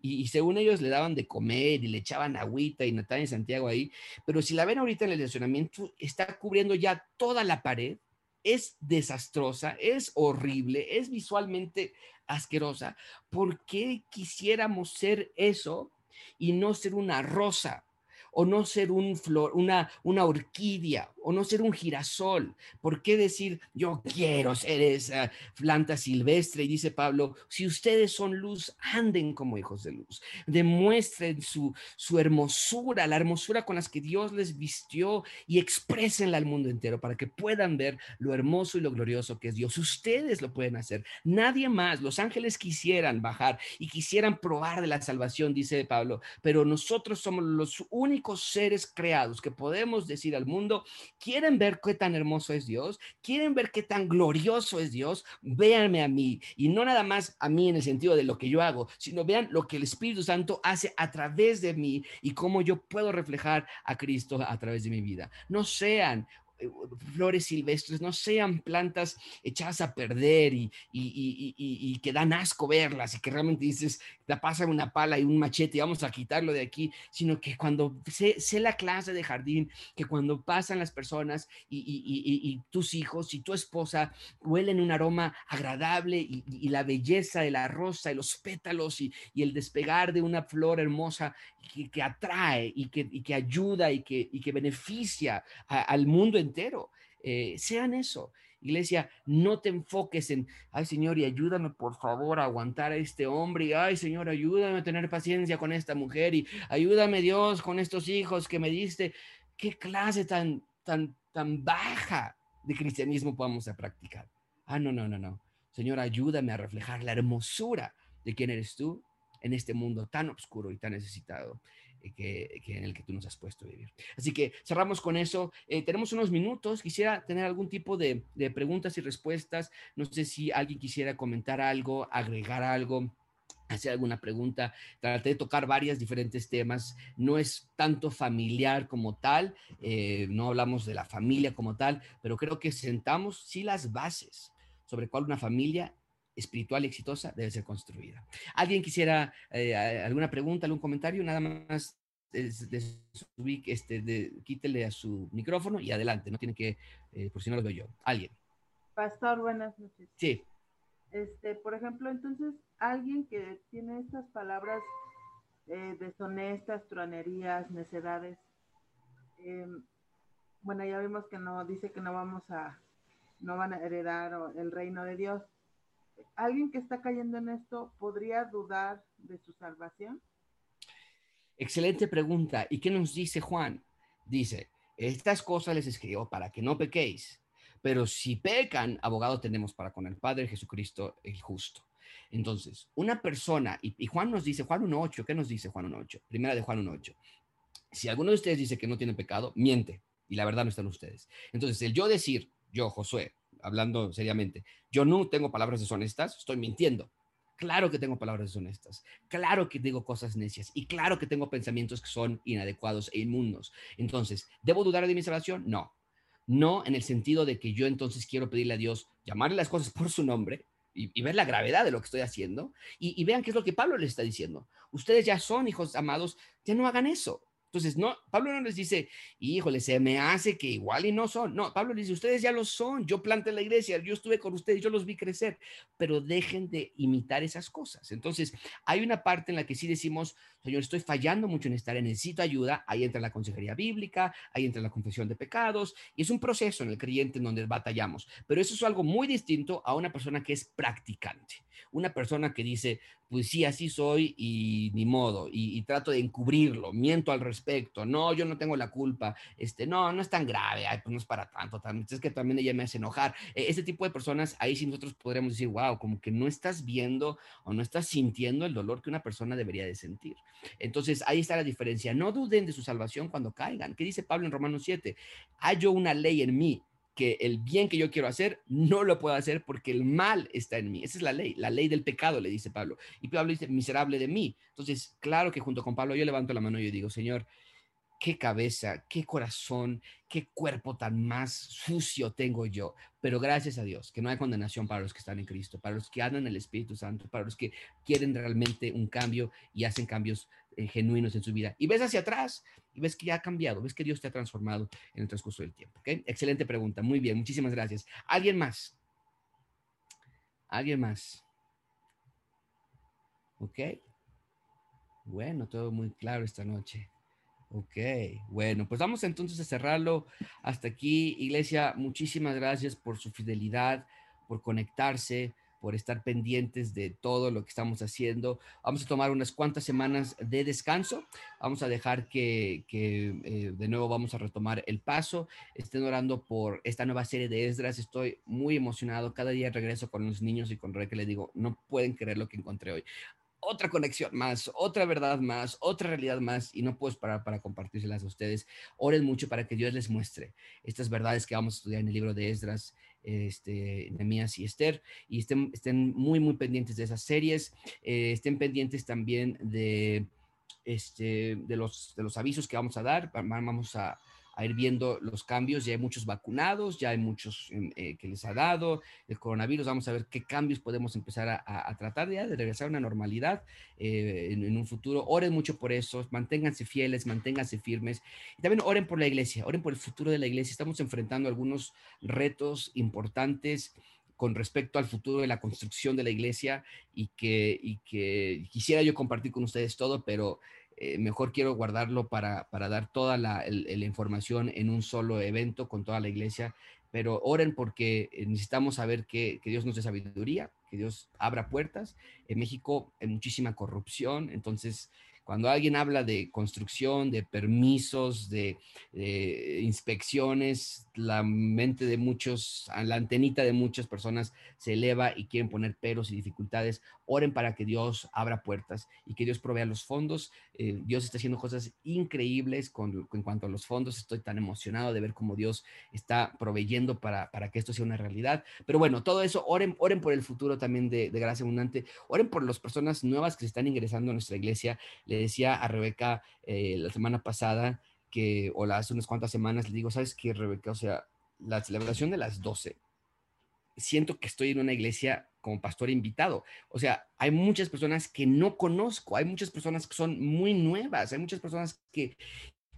Y, según ellos le daban de comer y le echaban agüita y Natalia y Santiago ahí, pero si la ven ahorita en el estacionamiento, está cubriendo ya toda la pared, es desastrosa, es horrible, es visualmente asquerosa. ¿Por qué quisiéramos ser eso y no ser una rosa? o no ser un flor, una, una orquídea, o no ser un girasol. ¿Por qué decir yo quiero ser esa planta silvestre? Y dice Pablo, si ustedes son luz, anden como hijos de luz. Demuestren su, su hermosura, la hermosura con las que Dios les vistió y exprésenla al mundo entero para que puedan ver lo hermoso y lo glorioso que es Dios. Ustedes lo pueden hacer. Nadie más. Los ángeles quisieran bajar y quisieran probar de la salvación, dice Pablo, pero nosotros somos los únicos seres creados que podemos decir al mundo, quieren ver qué tan hermoso es Dios, quieren ver qué tan glorioso es Dios, véanme a mí y no nada más a mí en el sentido de lo que yo hago, sino vean lo que el Espíritu Santo hace a través de mí y cómo yo puedo reflejar a Cristo a través de mi vida. No sean flores silvestres, no sean plantas echadas a perder y, y, que dan asco verlas y que realmente dices, te pasan una pala y un machete y vamos a quitarlo de aquí, sino que cuando sé, sé la clase de jardín, que cuando pasan las personas y, tus hijos y tu esposa huelen un aroma agradable y, la belleza de la rosa y los pétalos y, el despegar de una flor hermosa que, atrae y que, que ayuda y que, que beneficia al mundo entero. Eh, sean eso. Iglesia, no te enfoques en, ay Señor, y ayúdame por favor a aguantar a este hombre, y ay Señor, ayúdame a tener paciencia con esta mujer, y ayúdame Dios con estos hijos que me diste. ¿Qué clase tan, tan, tan baja de cristianismo podemos a practicar? Ah, no, no, no, no. Señor, ayúdame a reflejar la hermosura de quién eres tú en este mundo tan oscuro y tan necesitado. Eh, que, en el que tú nos has puesto a vivir. Así que cerramos con eso. Eh, tenemos unos minutos. Quisiera tener algún tipo de, preguntas y respuestas. No sé si alguien quisiera comentar algo, agregar algo. hacer alguna pregunta. Traté de tocar varios diferentes temas. No es tanto familiar como tal, eh, no hablamos de la familia como tal, pero creo que sentamos sí las bases sobre cuál una familia espiritual y exitosa debe ser construida. ¿Alguien quisiera eh, alguna pregunta, algún comentario? Nada más este, quítele a su micrófono y adelante, no tiene que, eh, por si no lo veo yo. ¿Alguien? Pastor, buenas noches. Sí. Este, por ejemplo, entonces, alguien que tiene estas palabras eh, deshonestas, truanerías, necedades, em, bueno, ya vimos que no, dice que no vamos a, no van a heredar el reino de Dios. ¿Alguien que está cayendo en esto podría dudar de su salvación? Excelente pregunta. ¿Y qué nos dice Juan? Dice, estas cosas les escribo para que no pequéis. Pero si pecan, abogado tenemos para con el Padre Jesucristo el justo. Entonces, una persona, y, Juan nos dice, Juan 1.8, ¿qué nos dice Juan 1.8? Primera de Juan 1.8. Si alguno de ustedes dice que no tiene pecado, miente, y la verdad no están ustedes. Entonces, el yo decir, yo, Josué, hablando seriamente, yo no tengo palabras deshonestas, estoy mintiendo. Claro que tengo palabras deshonestas, claro que digo cosas necias y claro que tengo pensamientos que son inadecuados e inmundos. Entonces, ¿debo dudar de mi salvación? No, no en el sentido de que yo entonces quiero pedirle a Dios, llamarle las cosas por su nombre y, ver la gravedad de lo que estoy haciendo y, y vean qué es lo que Pablo le está diciendo. Ustedes ya son hijos amados, ya no hagan eso. Entonces, no, Pablo no les dice, híjole, se me hace que igual y no son. No, Pablo les dice, ustedes ya lo son, yo planté la iglesia, yo estuve con ustedes, yo los vi crecer, pero dejen de imitar esas cosas. Entonces, hay una parte en la que sí decimos, Señor, estoy fallando mucho en esta necesito ayuda. Ahí entra la consejería bíblica, ahí entra la confesión de pecados, y es un proceso en el creyente en donde batallamos. Pero eso es algo muy distinto a una persona que es practicante, una persona que dice, pues sí, así soy y ni modo, y, trato de encubrirlo, miento al respecto, no, yo no tengo la culpa, este, no, no es tan grave, pues no es para tanto, también, es que también ella me hace enojar. E, ese tipo de personas, ahí sí nosotros podríamos decir, wow, como que no estás viendo o no estás sintiendo el dolor que una persona debería de sentir. Entonces, ahí está la diferencia. No duden de su salvación cuando caigan. ¿Qué dice Pablo en Romanos 7? Hay yo una ley en mí que el bien que yo quiero hacer no lo puedo hacer porque el mal está en mí. Esa es la ley, la ley del pecado, le dice Pablo. Y Pablo dice, miserable de mí. Entonces, claro que junto con Pablo yo levanto la mano y yo digo, Señor, qué cabeza, qué corazón, qué cuerpo tan más sucio tengo yo. Pero gracias a Dios que no hay condenación para los que están en Cristo, para los que andan en el Espíritu Santo, para los que quieren realmente un cambio y hacen cambios eh, genuinos en su vida. Y ves hacia atrás y ves que ya ha cambiado, ves que Dios te ha transformado en el transcurso del tiempo. Excelente pregunta, muy bien, muchísimas gracias. ¿Alguien más? ¿Alguien más? ¿Ok? Bueno, todo muy claro esta noche. Ok, bueno, pues vamos entonces a cerrarlo hasta aquí. Iglesia, muchísimas gracias por su fidelidad, por conectarse, por estar pendientes de todo lo que estamos haciendo. Vamos a tomar unas cuantas semanas de descanso. Vamos a dejar que, eh, de nuevo vamos a retomar el paso. Estén orando por esta nueva serie de Esdras. Estoy muy emocionado. Cada día regreso con los niños y con Rey que le digo, no pueden creer lo que encontré hoy otra conexión más, otra verdad más, otra realidad más y no puedo parar para compartírselas a ustedes. Oren mucho para que Dios les muestre estas verdades que vamos a estudiar en el libro de Esdras, este, y Esther y estén, estén muy, muy pendientes de esas series, eh, estén pendientes también de, este, de, los, de los avisos que vamos a dar, vamos a a ir viendo los cambios. Ya hay muchos vacunados, ya hay muchos em, eh, que les ha dado el coronavirus. Vamos a ver qué cambios podemos empezar a, tratar ya de regresar a una normalidad eh, en, un futuro. Oren mucho por eso, manténganse fieles, manténganse firmes. Y también oren por la iglesia, oren por el futuro de la iglesia. Estamos enfrentando algunos retos importantes con respecto al futuro de la construcción de la iglesia y que, y que quisiera yo compartir con ustedes todo, pero eh, mejor quiero guardarlo para, dar toda la, información en un solo evento con toda la iglesia, pero oren porque eh, necesitamos saber que, Dios nos dé sabiduría, que Dios abra puertas. En México hay muchísima corrupción, entonces cuando alguien habla de construcción, de permisos, de, inspecciones, la mente de muchos, la antenita de muchas personas se eleva y quieren poner peros y dificultades. Oren para que Dios abra puertas y que Dios provea los fondos. Eh, Dios está haciendo cosas increíbles con, en cuanto a los fondos. Estoy tan emocionado de ver cómo Dios está proveyendo para, para que esto sea una realidad. Pero bueno, todo eso, oren, oren por el futuro también de, de Gracia Abundante. Oren por las personas nuevas que se están ingresando a nuestra iglesia. Le decía a Rebeca eh, la semana pasada, que, o hace unas cuantas semanas, le digo, ¿sabes qué, Rebeca? O sea, la celebración de las 12, siento que estoy en una iglesia como pastor invitado. O sea, hay muchas personas que no conozco, hay muchas personas que son muy nuevas, hay muchas personas que,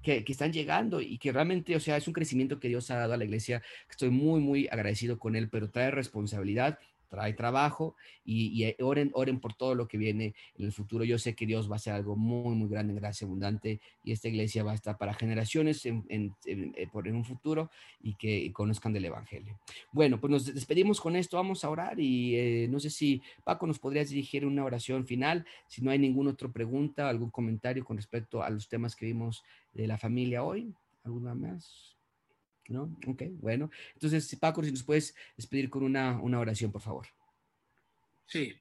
que, están llegando y que realmente, o sea, es un crecimiento que Dios ha dado a la iglesia. Estoy muy, muy agradecido con él, pero trae responsabilidad trae trabajo y, y, oren, oren por todo lo que viene en el futuro. Yo sé que Dios va a hacer algo muy, muy grande, gracia abundante y esta iglesia va a estar para generaciones en, en, en, eh, en un futuro y que conozcan del Evangelio. Bueno, pues nos despedimos con esto, vamos a orar y eh, no sé si Paco nos podrías dirigir una oración final, si no hay ninguna otra pregunta, algún comentario con respecto a los temas que vimos de la familia hoy, ¿alguna más? ¿No? Ok, bueno. Entonces, Paco, si nos puedes despedir con una, una oración, por favor. Sí.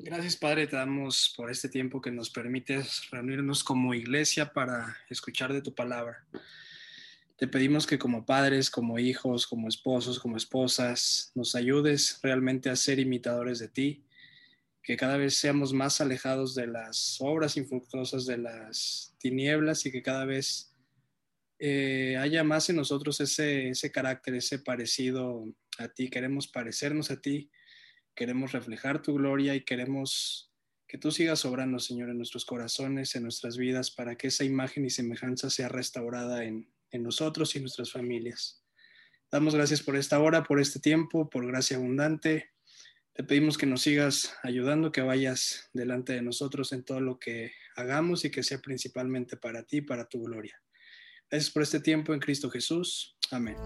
Gracias, Padre, te damos por este tiempo que nos permites reunirnos como iglesia para escuchar de tu palabra. Te pedimos que como padres, como hijos, como esposos, como esposas, nos ayudes realmente a ser imitadores de ti, que cada vez seamos más alejados de las obras infructuosas de las tinieblas y que cada vez eh, haya más en nosotros ese, carácter, ese parecido a ti. Queremos parecernos a ti, queremos reflejar tu gloria y queremos que tú sigas obrando, Señor, en nuestros corazones, en nuestras vidas, para que esa imagen y semejanza sea restaurada en, en nosotros y nuestras familias. Damos gracias por esta hora, por este tiempo, por gracia abundante. Te pedimos que nos sigas ayudando, que vayas delante de nosotros en todo lo que hagamos y que sea principalmente para ti, para tu gloria. Gracias por este tiempo en Cristo Jesús. Amén.